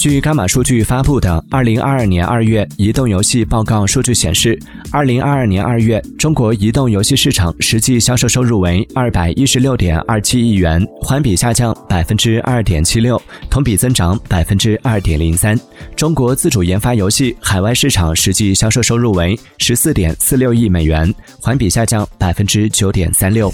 据伽马数据发布的二零二二年二月移动游戏报告数据显示二零二二年二月中国移动游戏市场实际销售收入为二百一十六点二七亿元环比下降百分之二点七六同比增长百分之二点零三。中国自主研发游戏海外市场实际销售收入为十四点四六亿美元环比下降百分之九点三六。